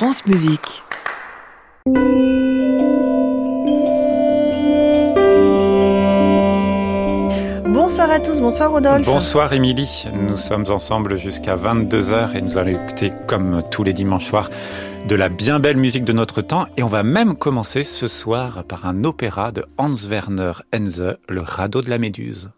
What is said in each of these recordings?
France Musique. Bonsoir à tous, bonsoir Rodolphe. Bonsoir Émilie, nous sommes ensemble jusqu'à 22h et nous allons écouter comme tous les dimanches soirs de la bien belle musique de notre temps et on va même commencer ce soir par un opéra de Hans Werner Henze, Le radeau de la Méduse.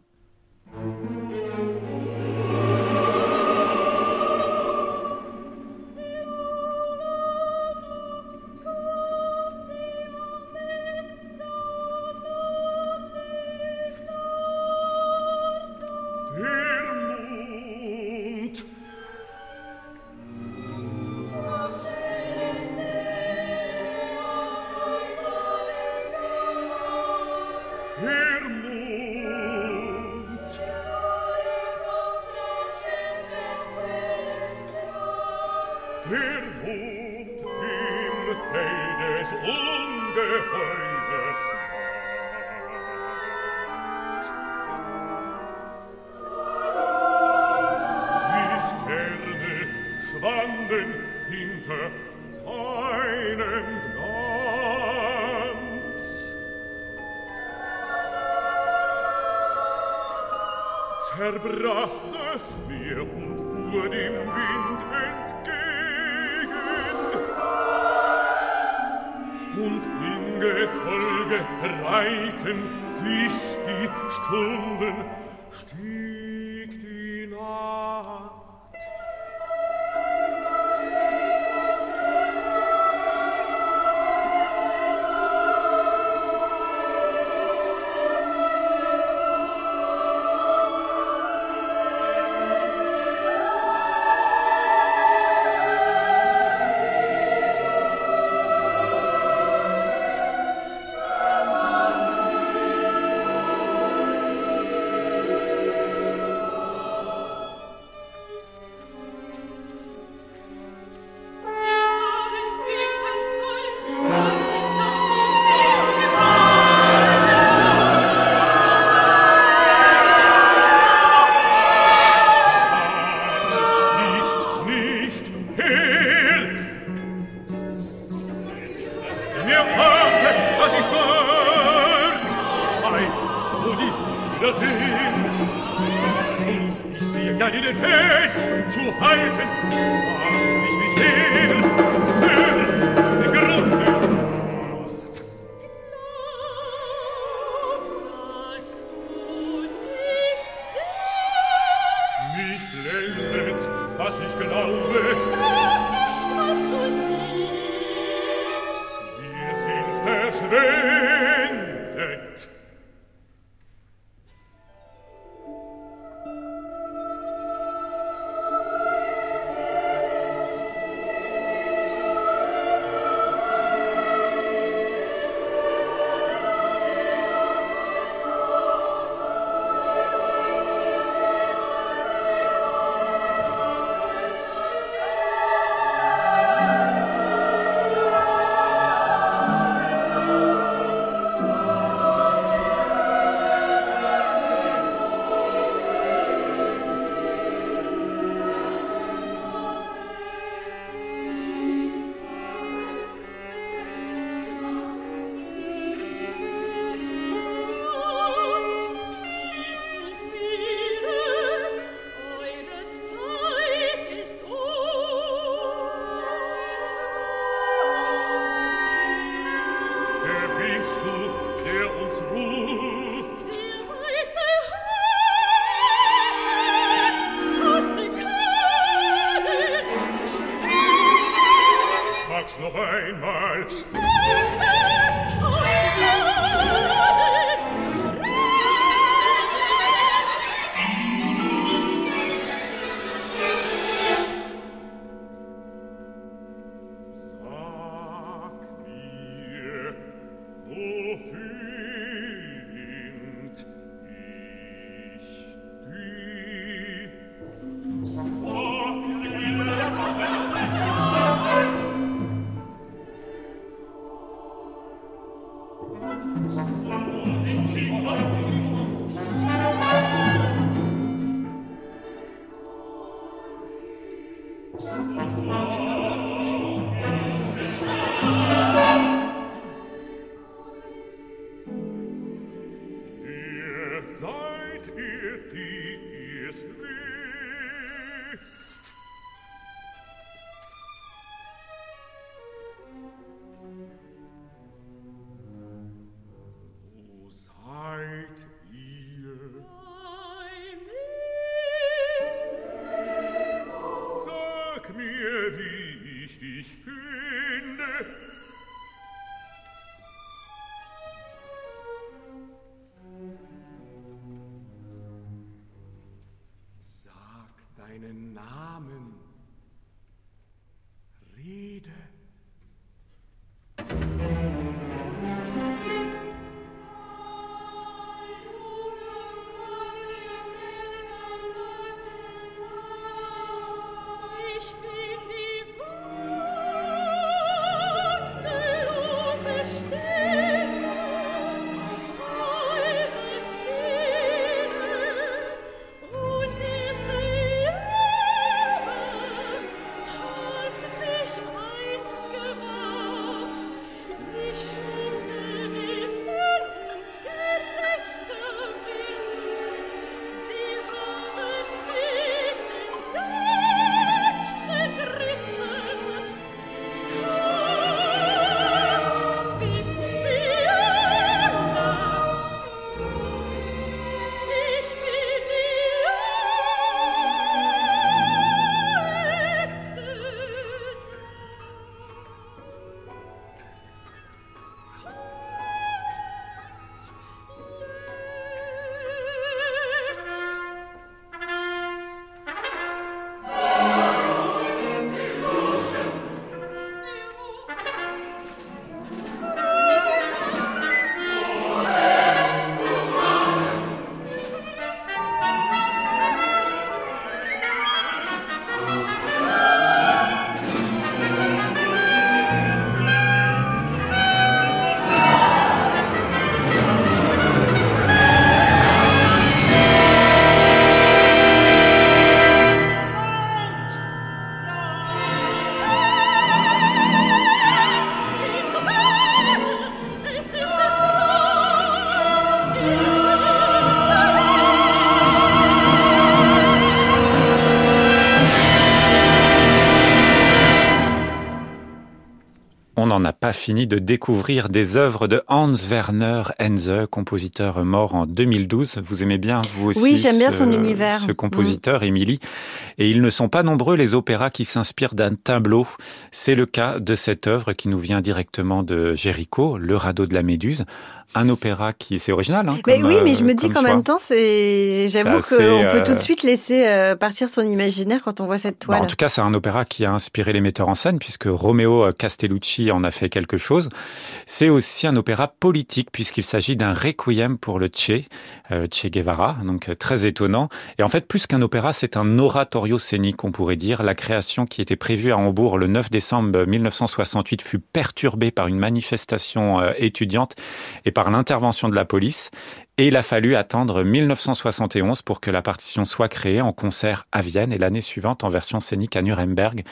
deinen Namen fini de découvrir des œuvres de Hans Werner Henze, compositeur mort en 2012. Vous aimez bien, vous aussi Oui, j'aime bien son univers. Ce compositeur, Émilie. Et ils ne sont pas nombreux, les opéras qui s'inspirent d'un tableau. C'est le cas de cette œuvre qui nous vient directement de Géricault, Le radeau de la Méduse, un opéra qui c'est original. Hein, mais oui, mais je me dis qu'en même temps, c'est j'avoue qu'on peut tout de euh, suite laisser euh, partir son imaginaire quand on voit cette bah, toile. en tout cas, c'est un opéra qui a inspiré les metteurs en scène puisque Romeo Castellucci en a fait quelque chose. C'est aussi un opéra politique puisqu'il s'agit d'un requiem pour le Che, euh, Che Guevara, donc très étonnant. Et en fait, plus qu'un opéra, c'est un oratorio scénique, on pourrait dire. La création qui était prévue à Hambourg le 9 décembre 1968 fut perturbée par une manifestation étudiante et par l'intervention de la police et il a fallu attendre 1971 pour que la partition soit créée en concert à Vienne et l'année suivante en version scénique à Nuremberg.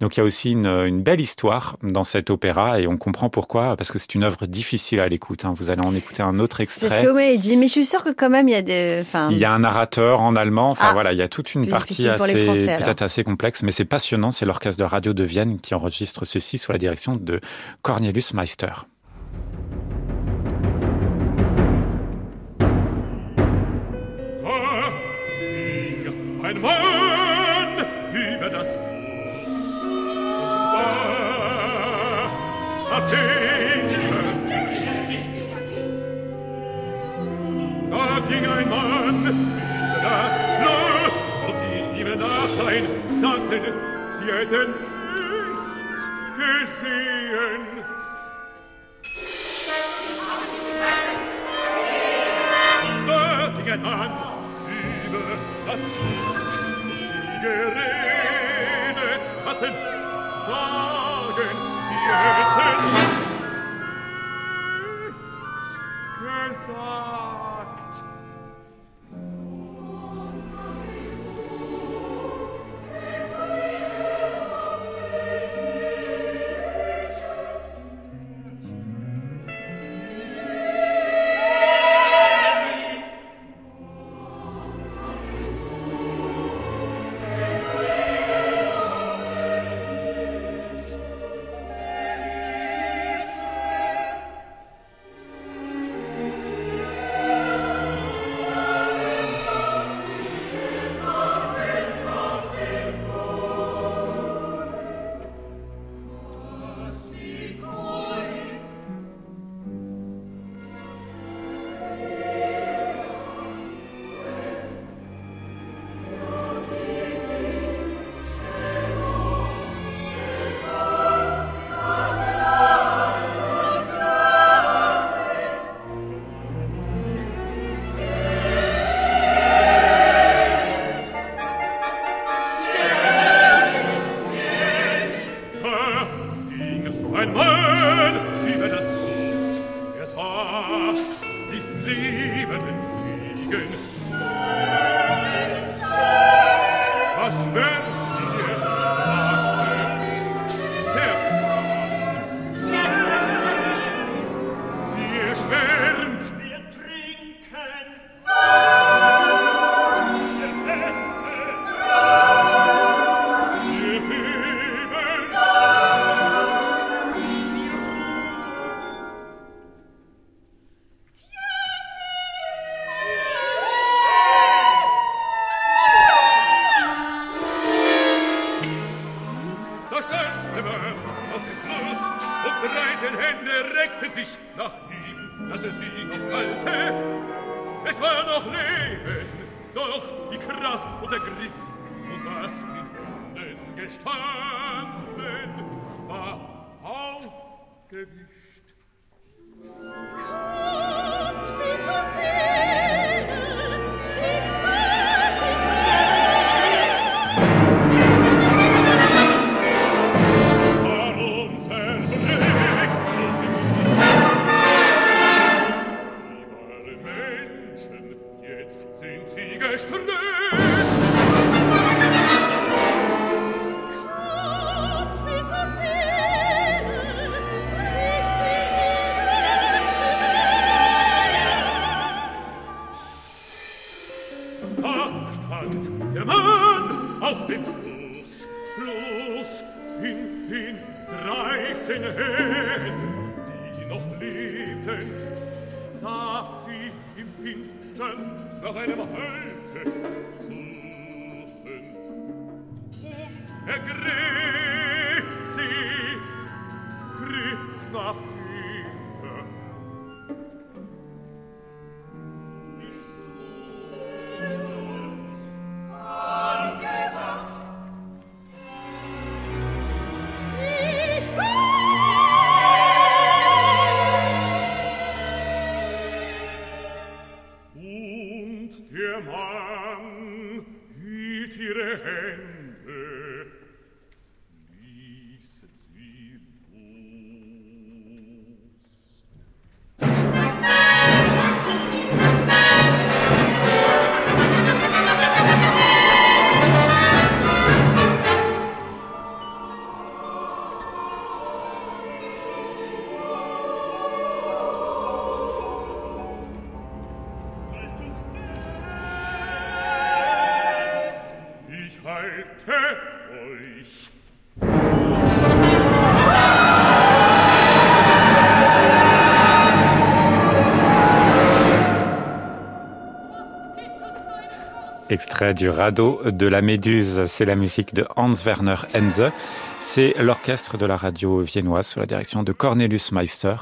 Donc il y a aussi une, belle histoire dans cet opéra et on comprend pourquoi, parce que c'est une œuvre difficile à l'écoute. Hein. Vous allez en écouter un autre extrait. C'est ce que dit, mais je suis sûre que quand même il y a des... Il y a un narrateur en allemand, enfin ah, voilà, il y a toute une partie assez, peut-être assez complexe, mais c'est passionnant. C'est l'orchestre de radio de Vienne qui enregistre ceci sous la direction de Cornelius Meister. Ein Mann über das Fuß den Da ging ein Mann über das Fluss und die ihm nach sein sagten, sie hätten nichts gesehen. Da ging ein Mann über das Fluss geredet hatten, sagen sie hätten nichts gesagt. Du radeau de la Méduse, c'est la musique de Hans Werner Henze. C'est l'orchestre de la radio viennoise sous la direction de Cornelius Meister.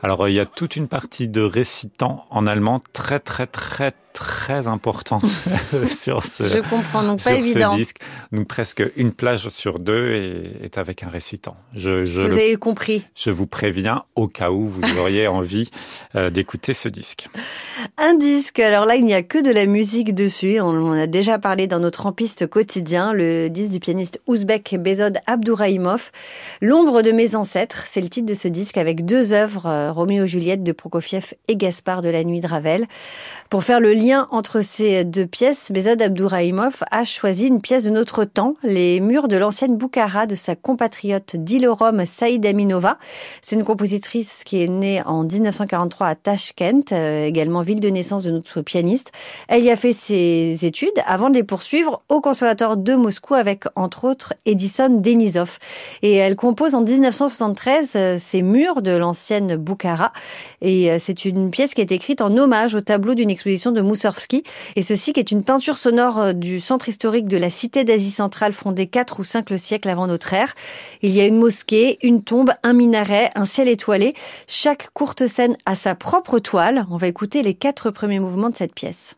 Alors il y a toute une partie de récitant en allemand très très très très importante sur ce, je comprends, donc pas évident. disque. Donc presque une plage sur deux est, avec un récitant. Je, je vous avez compris. Je vous préviens au cas où vous auriez envie euh, d'écouter ce disque. Un disque, alors là il n'y a que de la musique dessus. On en a déjà parlé dans notre rampiste quotidien, le disque du pianiste ouzbek Bezod Abdouraïmov. L'ombre de mes ancêtres, c'est le titre de ce disque avec deux œuvres, euh, Roméo Juliette de Prokofiev et Gaspard de la nuit de Ravel. Pour faire le lien entre ces deux pièces, Bezod Abdourahimov a choisi une pièce de notre temps, les murs de l'ancienne Boukhara de sa compatriote d'Ilorom Saïd Aminova. C'est une compositrice qui est née en 1943 à Tashkent, euh, également ville de naissance de notre pianiste. Elle y a fait ses études avant de les poursuivre au conservatoire de Moscou avec entre autres Edison Denisov. Et elle compose en 1973 euh, ces murs de l'ancienne Boukhara. Et euh, c'est une pièce qui est écrite en hommage au tableau d'une exposition de Et ceci qui est une peinture sonore euh, du centre historique de la cité d'Asie centrale fondée 4 ou 5 siècles avant notre ère. Il y a une mosquée, une tombe, un minaret, un ciel étoilé. Chaque courte scène a sa propre toile. On va écouter les quatre premiers mouvements de cette pièce.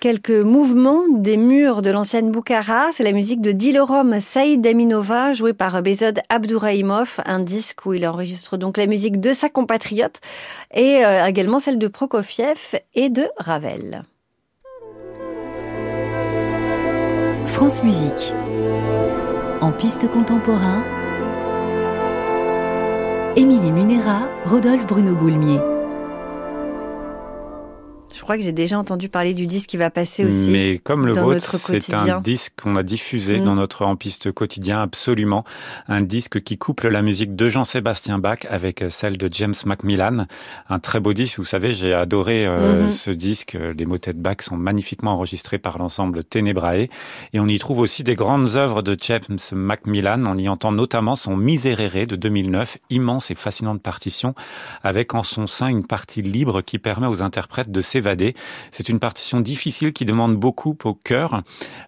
Quelques mouvements des murs de l'ancienne Boukhara. C'est la musique de Dilorom Saïd Aminova, jouée par Bezod Abdourahimov, un disque où il enregistre donc la musique de sa compatriote et euh, également celle de Prokofiev et de Ravel. France Musique. En piste contemporain, Émilie Munera, Rodolphe Bruno Boulmier. Crois que j'ai déjà entendu parler du disque qui va passer aussi. Mais comme le dans vôtre, c'est un disque qu'on a diffusé Mm. dans notre en piste quotidien, absolument. Un disque qui couple la musique de Jean-Sébastien Bach avec celle de James Macmillan. Un très beau disque. Vous savez, j'ai adoré euh, Mhm. ce disque. Les motets de Bach sont magnifiquement enregistrés par l'ensemble Ténébrae. Et on y trouve aussi des grandes œuvres de James Macmillan. On y entend notamment son Miserere de 2009, immense et fascinante partition, avec en son sein une partie libre qui permet aux interprètes de s'évader. C'est une partition difficile qui demande beaucoup au chœur.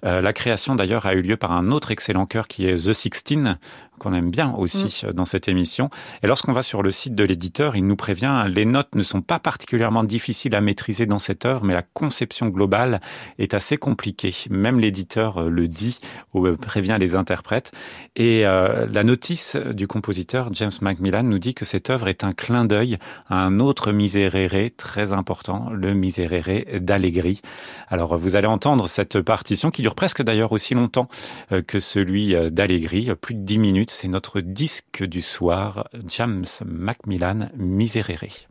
Euh, la création d'ailleurs a eu lieu par un autre excellent chœur qui est The Sixteen, qu'on aime bien aussi euh, dans cette émission. Et lorsqu'on va sur le site de l'éditeur, il nous prévient, les notes ne sont pas particulièrement difficiles à maîtriser dans cette œuvre, mais la conception globale est assez compliquée. Même l'éditeur euh, le dit ou euh, prévient les interprètes. Et euh, la notice du compositeur James Macmillan nous dit que cette œuvre est un clin d'œil à un autre miserere très important, le miserere d'Allegri. Alors vous allez entendre cette partition qui dure presque d'ailleurs aussi longtemps que celui d'Allegri, plus de 10 minutes. C'est notre disque du soir, James Macmillan Miserere.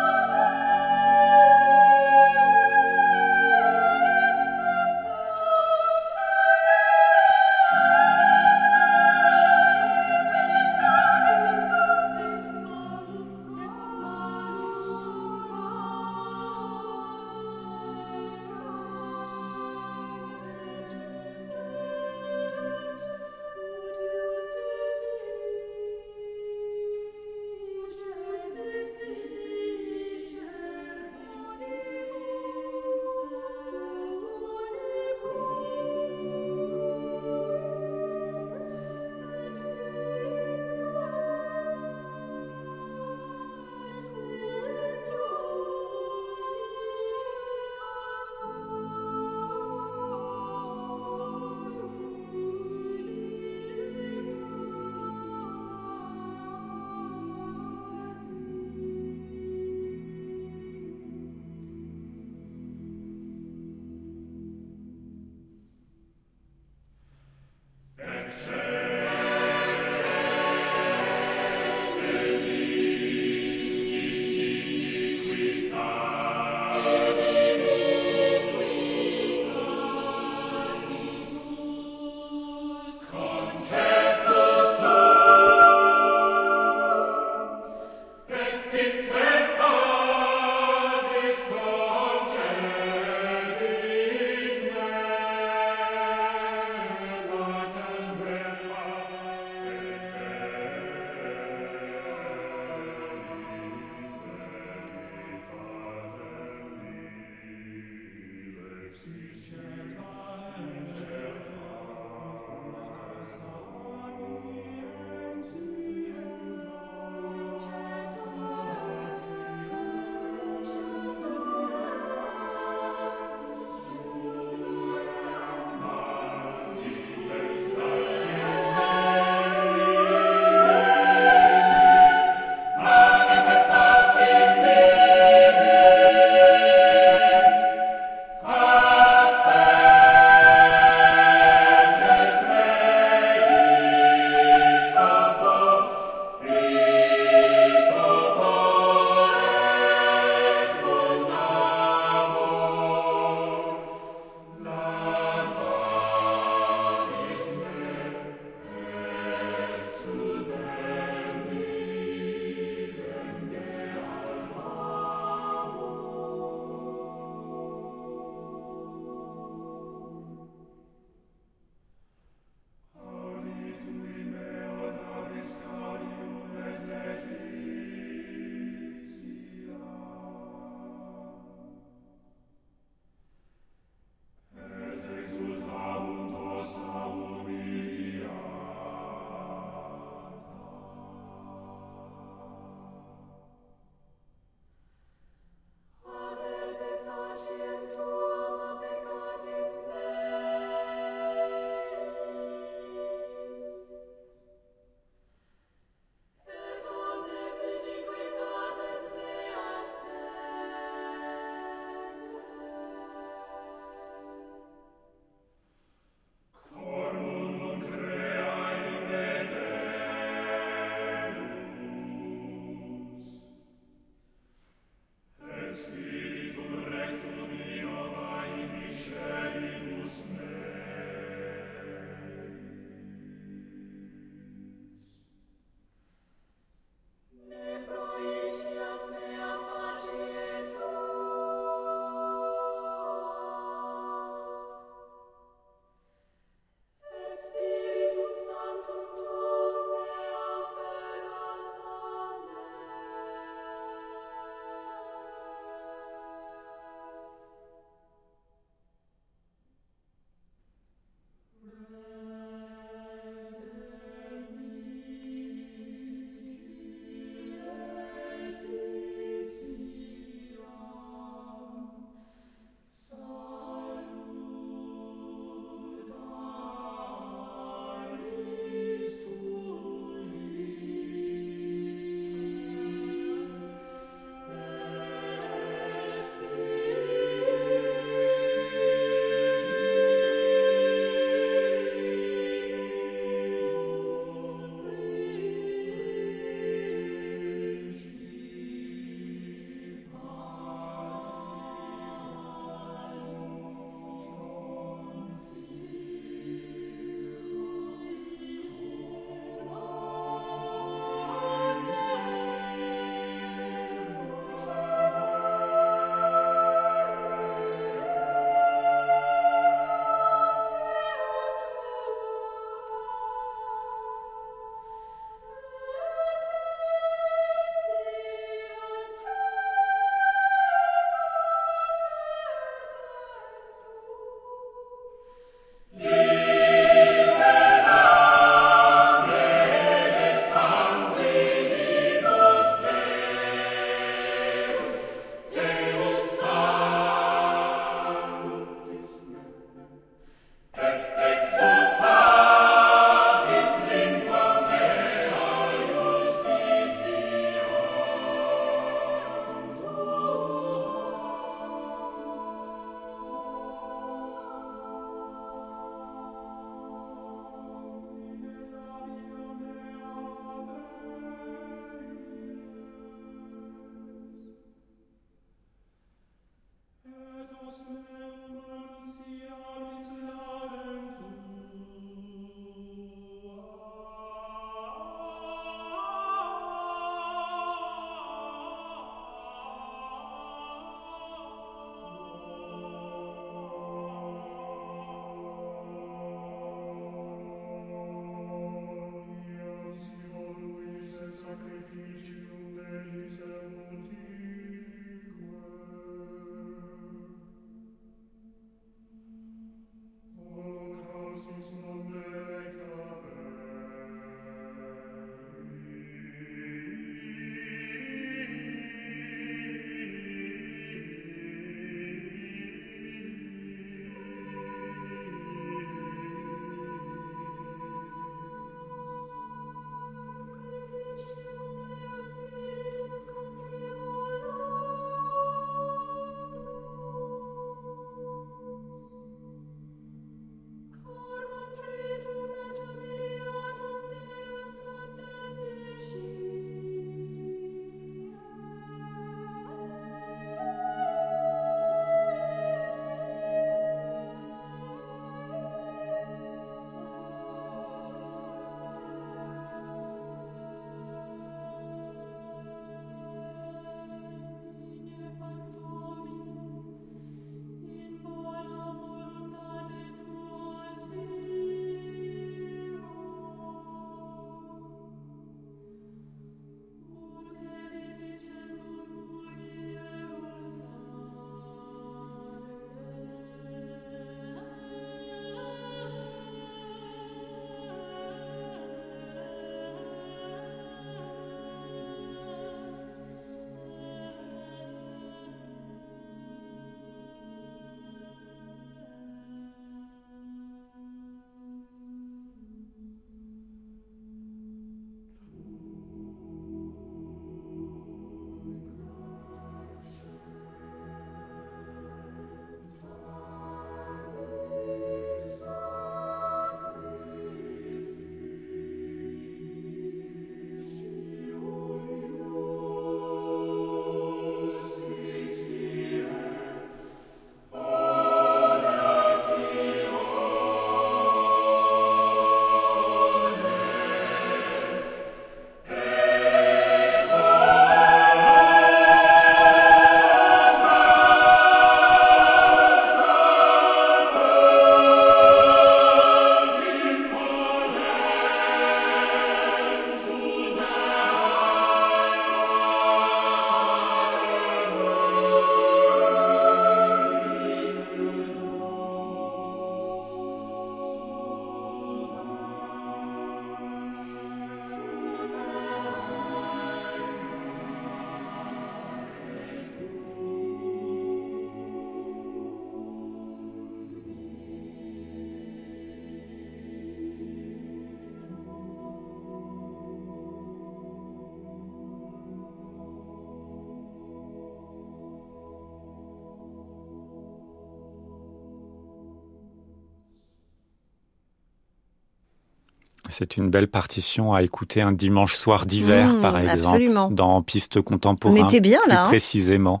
C'est une belle partition à écouter un dimanche soir d'hiver, Mmh, par exemple, absolument. dans Piste contemporain. On était bien, là, hein. précisément.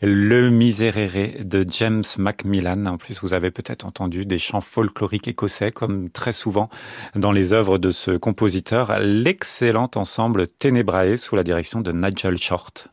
Le Miserere de James Macmillan. En plus, vous avez peut-être entendu des chants folkloriques écossais, comme très souvent dans les œuvres de ce compositeur. L'excellent ensemble Tenebrae sous la direction de Nigel Short.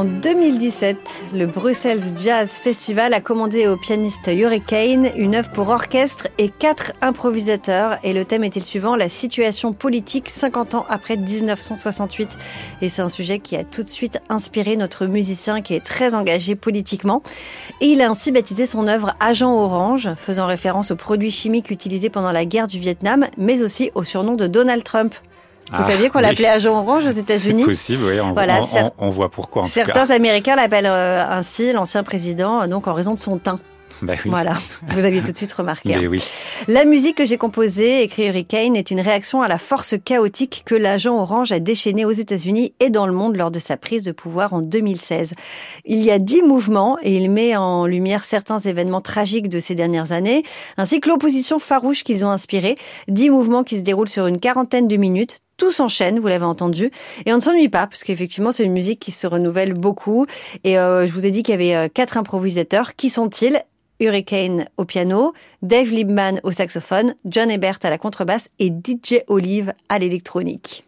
En 2017, le Brussels Jazz Festival a commandé au pianiste Hurricane une œuvre pour orchestre et quatre improvisateurs. Et le thème était le suivant, la situation politique 50 ans après 1968. Et c'est un sujet qui a tout de suite inspiré notre musicien qui est très engagé politiquement. Et il a ainsi baptisé son œuvre Agent Orange, faisant référence aux produits chimiques utilisés pendant la guerre du Vietnam, mais aussi au surnom de Donald Trump. Vous Ah, saviez qu'on oui. l'appelait agent orange aux États-Unis C'est possible, oui. On, Voilà, on- on- on voit pourquoi en tout Certains cas. Américains l'appellent euh, ainsi, l'ancien président, euh, donc en raison de son teint. Bah oui. Voilà, vous aviez tout de suite remarqué. hein. Oui. La musique que j'ai composée, écrit Hurricane, est une réaction à la force chaotique que l'agent orange a déchaînée aux États-Unis et dans le monde lors de sa prise de pouvoir en 2016. Il y a dix mouvements et il met en lumière certains événements tragiques de ces dernières années, ainsi que l'opposition farouche qu'ils ont inspirée. Dix mouvements qui se déroulent sur une quarantaine de minutes tout s'enchaîne, vous l'avez entendu, et on ne s'ennuie pas, parce qu'effectivement, c'est une musique qui se renouvelle beaucoup. Et euh, je vous ai dit qu'il y avait euh, quatre improvisateurs. Qui sont-ils? Hurricane au piano, Dave Liebman au saxophone, John Ebert à la contrebasse et DJ Olive à l'électronique.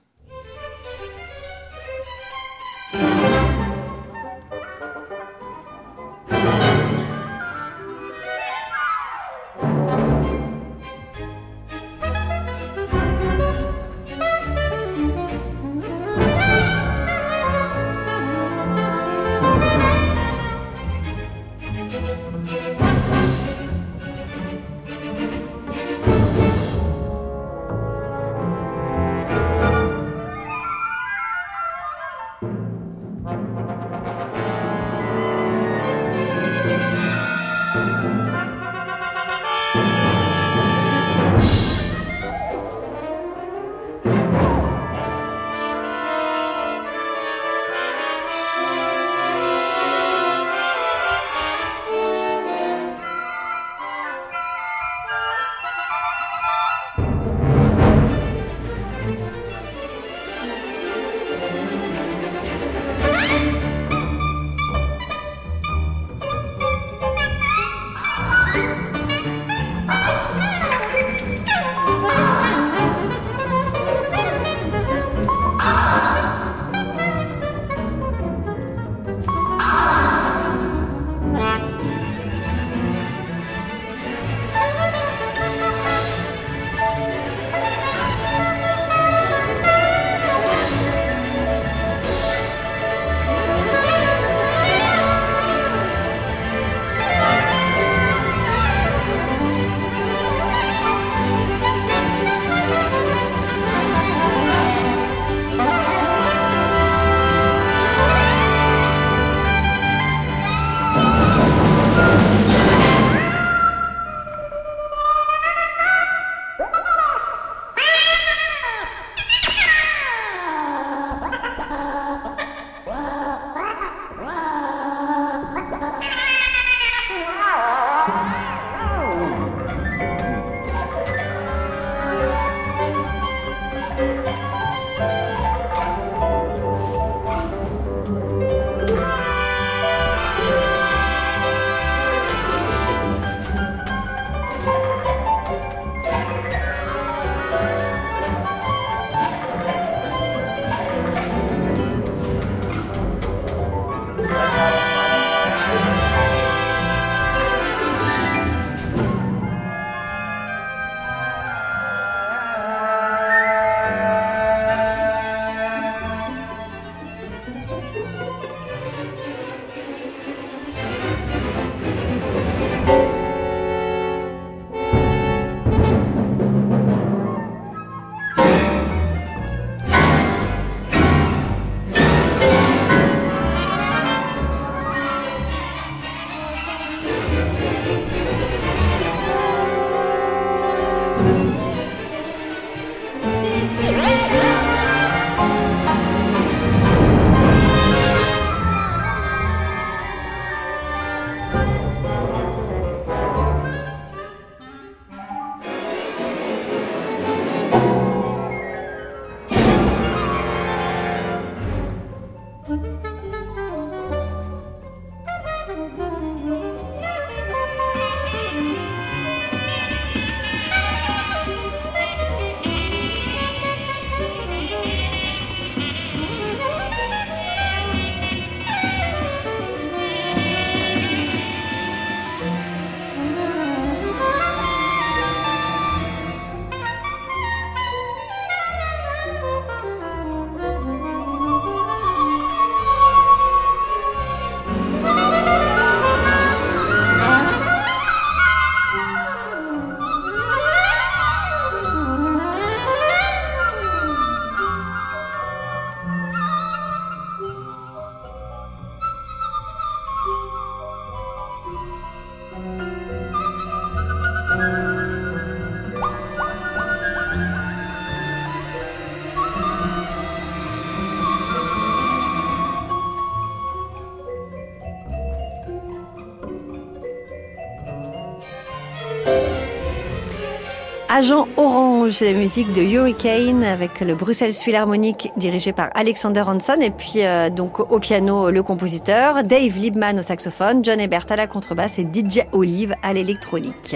Agent Orange, la musique de Hurricane avec le Bruxelles Philharmonic dirigé par Alexander Hanson et puis euh, donc au piano le compositeur, Dave Liebman au saxophone, John Ebert à la contrebasse et DJ Olive à l'électronique.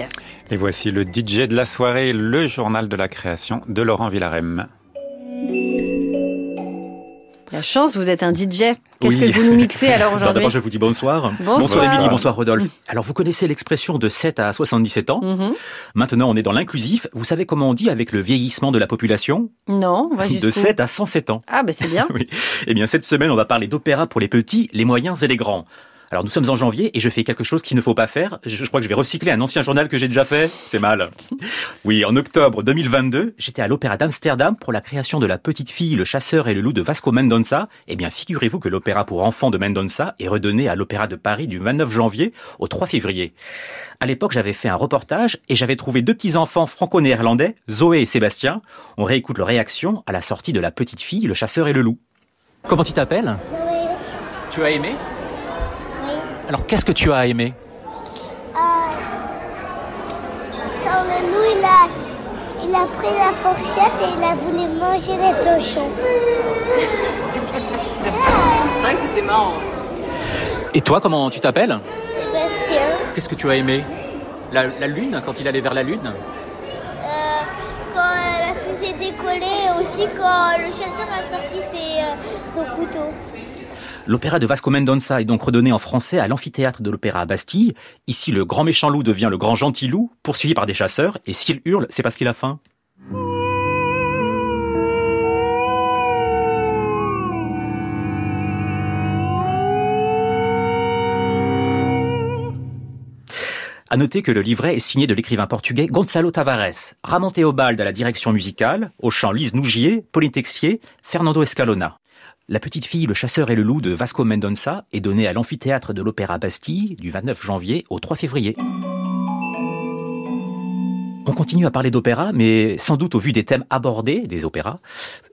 Et voici le DJ de la soirée, le journal de la création de Laurent Villarem. La chance, vous êtes un DJ. Qu'est-ce que vous nous mixez alors aujourd'hui D'abord, je vous dis bonsoir. Bonsoir, bonsoir Émilie, bonsoir Rodolphe. Alors, vous connaissez l'expression de 7 à 77 ans. Mhm. Maintenant, on est dans l'inclusif. Vous savez comment on dit avec le vieillissement de la population? Non, on va De jusqu'où? 7 à 107 ans. Ah, bah c'est bien. Oui. Eh bien, cette semaine, on va parler d'opéra pour les petits, les moyens et les grands. Alors, nous sommes en janvier et je fais quelque chose qu'il ne faut pas faire. Je, crois que je vais recycler un ancien journal que j'ai déjà fait. C'est mal. Oui, en octobre 2022, j'étais à l'Opéra d'Amsterdam pour la création de La Petite Fille, le Chasseur et le Loup de Vasco Mendonça. Eh bien, figurez-vous que l'opéra pour enfants de Mendonça est redonné à l'Opéra de Paris du 29 janvier au 3 février. À l'époque, j'avais fait un reportage et j'avais trouvé deux petits-enfants franco-néerlandais, Zoé et Sébastien. On réécoute leur réaction à la sortie de La Petite Fille, le Chasseur et le Loup. Comment tu t'appelles? Tu as aimé? Alors, qu'est-ce que tu as aimé Quand le loup, il a, il a pris la fourchette et il a voulu manger les tochons. Et toi, comment tu t'appelles Sébastien, Qu'est-ce que tu as aimé la, la lune, quand il allait vers la lune euh, quand euh, la fusée décollait et aussi quand le chasseur a sorti ses, euh, son couteau. L'opéra de Vasco Mendonça est donc redonné en français à l'amphithéâtre de l'Opéra à Bastille. Ici, le grand méchant loup devient le grand gentil loup, poursuivi par des chasseurs, et s'il hurle, c'est parce qu'il a faim. À noter que le livret est signé de l'écrivain portugais Gonçalo Tavares, Ramon Théobald à la direction musicale, au chant Lise Nougier, Pauline Fernando Escalona. La petite fille, le chasseur et le loup de Vasco Mendonça est donnée à l'amphithéâtre de l'Opéra Bastille du 29 janvier au 3 février. On continue à parler d'opéra, mais sans doute au vu des thèmes abordés des opéras,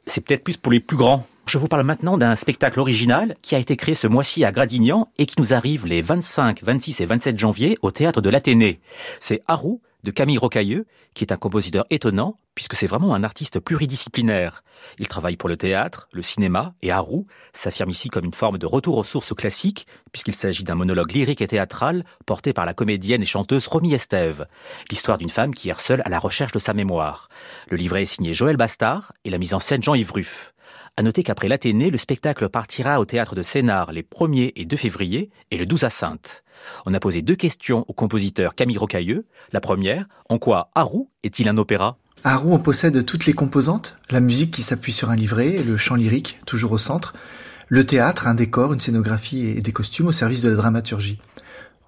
c'est peut-être plus pour les plus grands. Je vous parle maintenant d'un spectacle original qui a été créé ce mois-ci à Gradignan et qui nous arrive les 25, 26 et 27 janvier au théâtre de l'Athénée. C'est Harou de Camille Rocailleux, qui est un compositeur étonnant, puisque c'est vraiment un artiste pluridisciplinaire. Il travaille pour le théâtre, le cinéma, et Harou s'affirme ici comme une forme de retour aux sources classiques, puisqu'il s'agit d'un monologue lyrique et théâtral porté par la comédienne et chanteuse Romy Estève. L'histoire d'une femme qui erre seule à la recherche de sa mémoire. Le livret est signé Joël Bastard et la mise en scène Jean-Yves Ruff. À noter qu'après l'Athénée, le spectacle partira au théâtre de Sénart les 1er et 2 février et le 12 à Sainte. On a posé deux questions au compositeur Camille Rocailleux. La première, en quoi Harou est-il un opéra? À on possède toutes les composantes, la musique qui s'appuie sur un livret, le chant lyrique, toujours au centre, le théâtre, un décor, une scénographie et des costumes au service de la dramaturgie.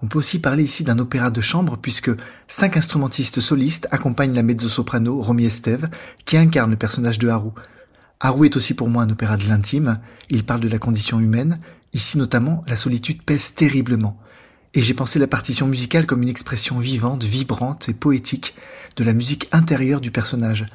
On peut aussi parler ici d'un opéra de chambre puisque cinq instrumentistes solistes accompagnent la mezzo-soprano Romy Estève qui incarne le personnage de Haru. Haru est aussi pour moi un opéra de l'intime, il parle de la condition humaine, ici notamment la solitude pèse terriblement. Et j'ai pensé la partition musicale comme une expression vivante, vibrante et poétique de la musique intérieure du personnage,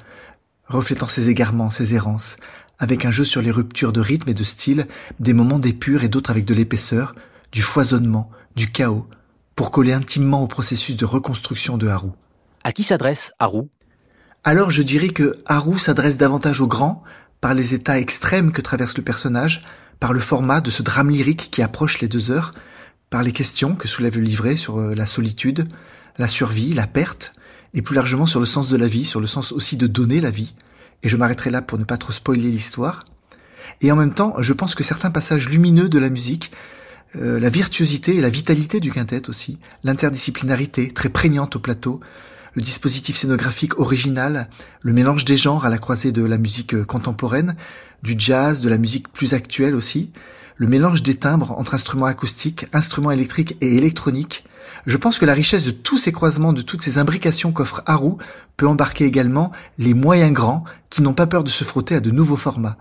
reflétant ses égarements, ses errances, avec un jeu sur les ruptures de rythme et de style, des moments d'épure et d'autres avec de l'épaisseur, du foisonnement, du chaos, pour coller intimement au processus de reconstruction de Haru. À qui s'adresse Harou Alors je dirais que Haru s'adresse davantage aux grands, par les états extrêmes que traverse le personnage, par le format de ce drame lyrique qui approche les deux heures, par les questions que soulève le livret sur euh, la solitude, la survie, la perte, et plus largement sur le sens de la vie, sur le sens aussi de donner la vie. Et je m'arrêterai là pour ne pas trop spoiler l'histoire. Et en même temps, je pense que certains passages lumineux de la musique, euh, la virtuosité et la vitalité du quintet aussi, l'interdisciplinarité très prégnante au plateau, le dispositif scénographique original, le mélange des genres à la croisée de la musique euh, contemporaine, du jazz, de la musique plus actuelle aussi, le mélange des timbres entre instruments acoustiques, instruments électriques et électroniques. Je pense que la richesse de tous ces croisements, de toutes ces imbrications qu'offre Haru peut embarquer également les moyens grands qui n'ont pas peur de se frotter à de nouveaux formats.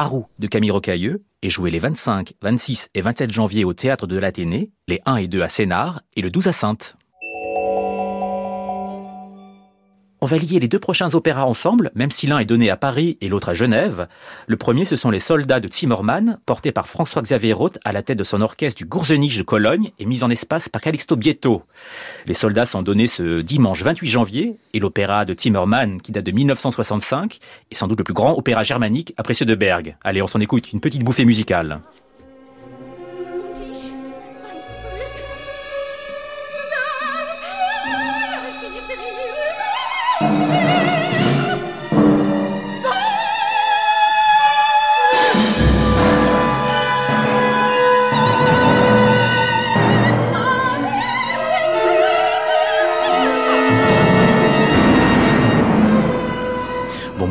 Harou de Camille Rocailleux est joué les 25, 26 et 27 janvier au théâtre de l'Athénée, les 1 et 2 à Sénart et le 12 à Sainte. On va lier les deux prochains opéras ensemble, même si l'un est donné à Paris et l'autre à Genève. Le premier, ce sont les Soldats de Zimmermann, portés par François-Xavier Roth à la tête de son orchestre du Gourzenich de Cologne et mis en espace par Calixto Bietto. Les soldats sont donnés ce dimanche 28 janvier et l'opéra de Zimmermann, qui date de 1965, est sans doute le plus grand opéra germanique après ceux de Berg. Allez, on s'en écoute une petite bouffée musicale.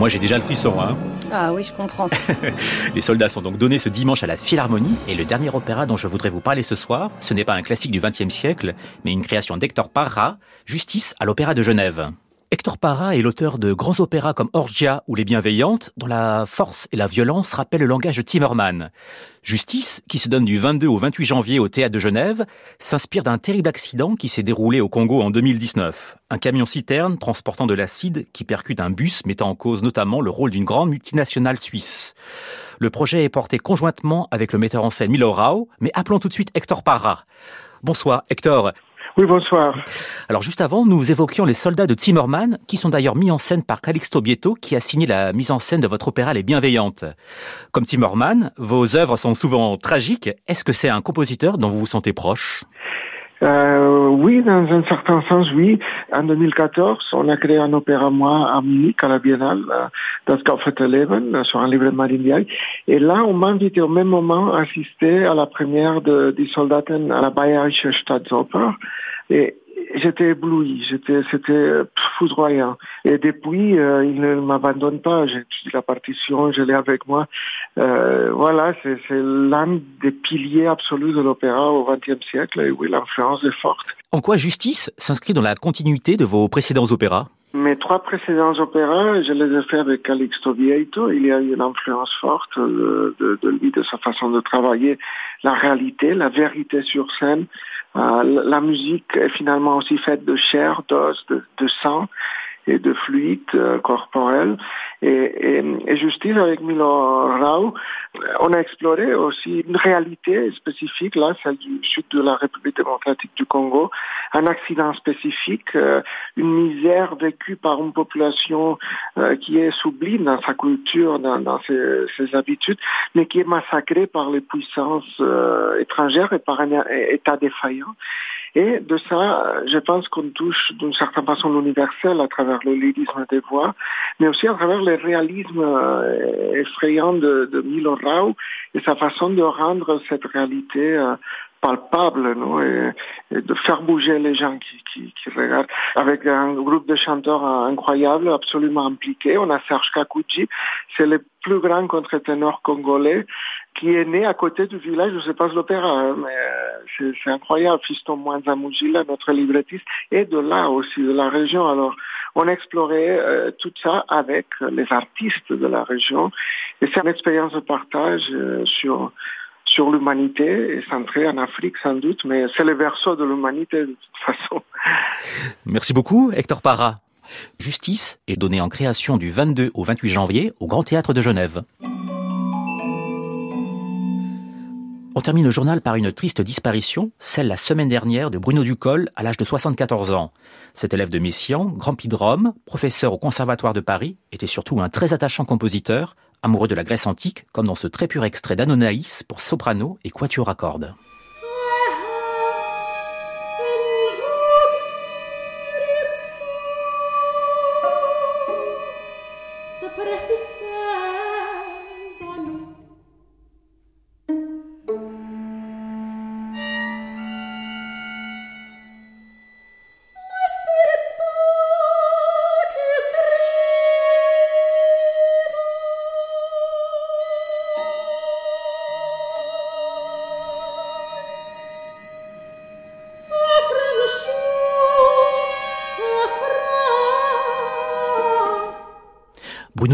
Moi j'ai déjà le frisson, hein. Ah oui, je comprends. Les soldats sont donc donnés ce dimanche à la Philharmonie et le dernier opéra dont je voudrais vous parler ce soir, ce n'est pas un classique du XXe siècle, mais une création d'Hector Parra, Justice à l'Opéra de Genève. Hector Parra est l'auteur de grands opéras comme Orgia ou Les Bienveillantes, dont la force et la violence rappellent le langage de Timmerman. Justice, qui se donne du 22 au 28 janvier au Théâtre de Genève, s'inspire d'un terrible accident qui s'est déroulé au Congo en 2019. Un camion-citerne transportant de l'acide qui percute un bus mettant en cause notamment le rôle d'une grande multinationale suisse. Le projet est porté conjointement avec le metteur en scène Milo Rao, mais appelons tout de suite Hector Parra. Bonsoir Hector. Oui, bonsoir. Alors juste avant, nous évoquions les soldats de Zimmermann, qui sont d'ailleurs mis en scène par Calixto Bietto, qui a signé la mise en scène de votre opéra Les Bienveillantes. Comme Zimmermann, vos œuvres sont souvent tragiques. Est-ce que c'est un compositeur dont vous vous sentez proche? Euh, oui, dans un certain sens, oui. En 2014, on a créé un opéra, moi, à Munich, à la Biennale, euh, Das Gaufete Leben, euh, sur un livre de Marine Diaye. Et là, on m'a invité au même moment à assister à la première de, des Soldaten à la Bayerische Staatsoper. Et j'étais ébloui, j'étais, c'était foudroyant. Et depuis, euh, il ne m'abandonne pas. J'étudie la partition, je l'ai avec moi. Euh, voilà, c'est, l'un des piliers absolus de l'opéra au XXe siècle. Et oui, l'influence est forte. En quoi Justice s'inscrit dans la continuité de vos précédents opéras? Mes trois précédents opéras, je les ai faits avec Calixto Vieito. Il y a eu une influence forte de, de, de, lui, de sa façon de travailler la réalité, la vérité sur scène. Euh, la musique est finalement aussi faite de chair, d'os, de, de sang et de fluide euh, corporel. Et, et, et, justice avec Milo Rao, on a exploré aussi une réalité spécifique, là, celle du sud de la République démocratique du Congo, un accident spécifique, euh, une misère vécue par une population euh, qui est sublime dans sa culture, dans, dans ses, ses, habitudes, mais qui est massacrée par les puissances étrangères et par un État défaillant. Et de ça, je pense qu'on touche d'une certaine façon l'universel à travers le lyrisme des voix, mais aussi à travers le réalisme euh, effrayant de, Milo Rao et sa façon de rendre cette réalité euh, palpable non et, et, de faire bouger les gens qui, qui, qui, regardent. Avec un groupe de chanteurs incroyables absolument impliqués. On a Serge Kakuchi c'est le plus grand contre-ténor congolais qui est né à côté du village où se passe l'opéra hein, mais c'est incroyable Fiston Mwanza Mujila notre librettiste et de là aussi de la région alors on a exploré euh, tout ça avec les artistes de la région et c'est une expérience de partage euh, sur sur l'humanité et en Afrique sans doute, mais c'est le verso de l'humanité de toute façon. Merci beaucoup Hector Parra. Justice est donnée en création du 22 au 28 janvier au Grand Théâtre de Genève. On termine le journal par une triste disparition, celle la semaine dernière de Bruno Ducol à l'âge de 74 ans. Cet élève de Messian, grand prix de Rome, professeur au Conservatoire de Paris, était surtout un très attachant compositeur, amoureux de la Grèce antique, comme dans ce très pur extrait d'Anonaïs pour soprano et quatuor à cordes.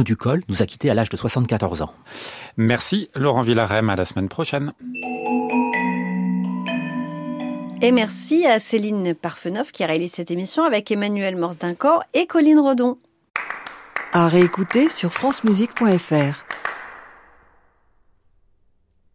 Ducol nous a quittés à l'âge de 74 ans. Merci Laurent Villarem, à la semaine prochaine. Et merci à Céline Parfenoff qui a réalisé cette émission avec Emmanuel Morse et Colline Redon. À réécouter sur francemusique.fr.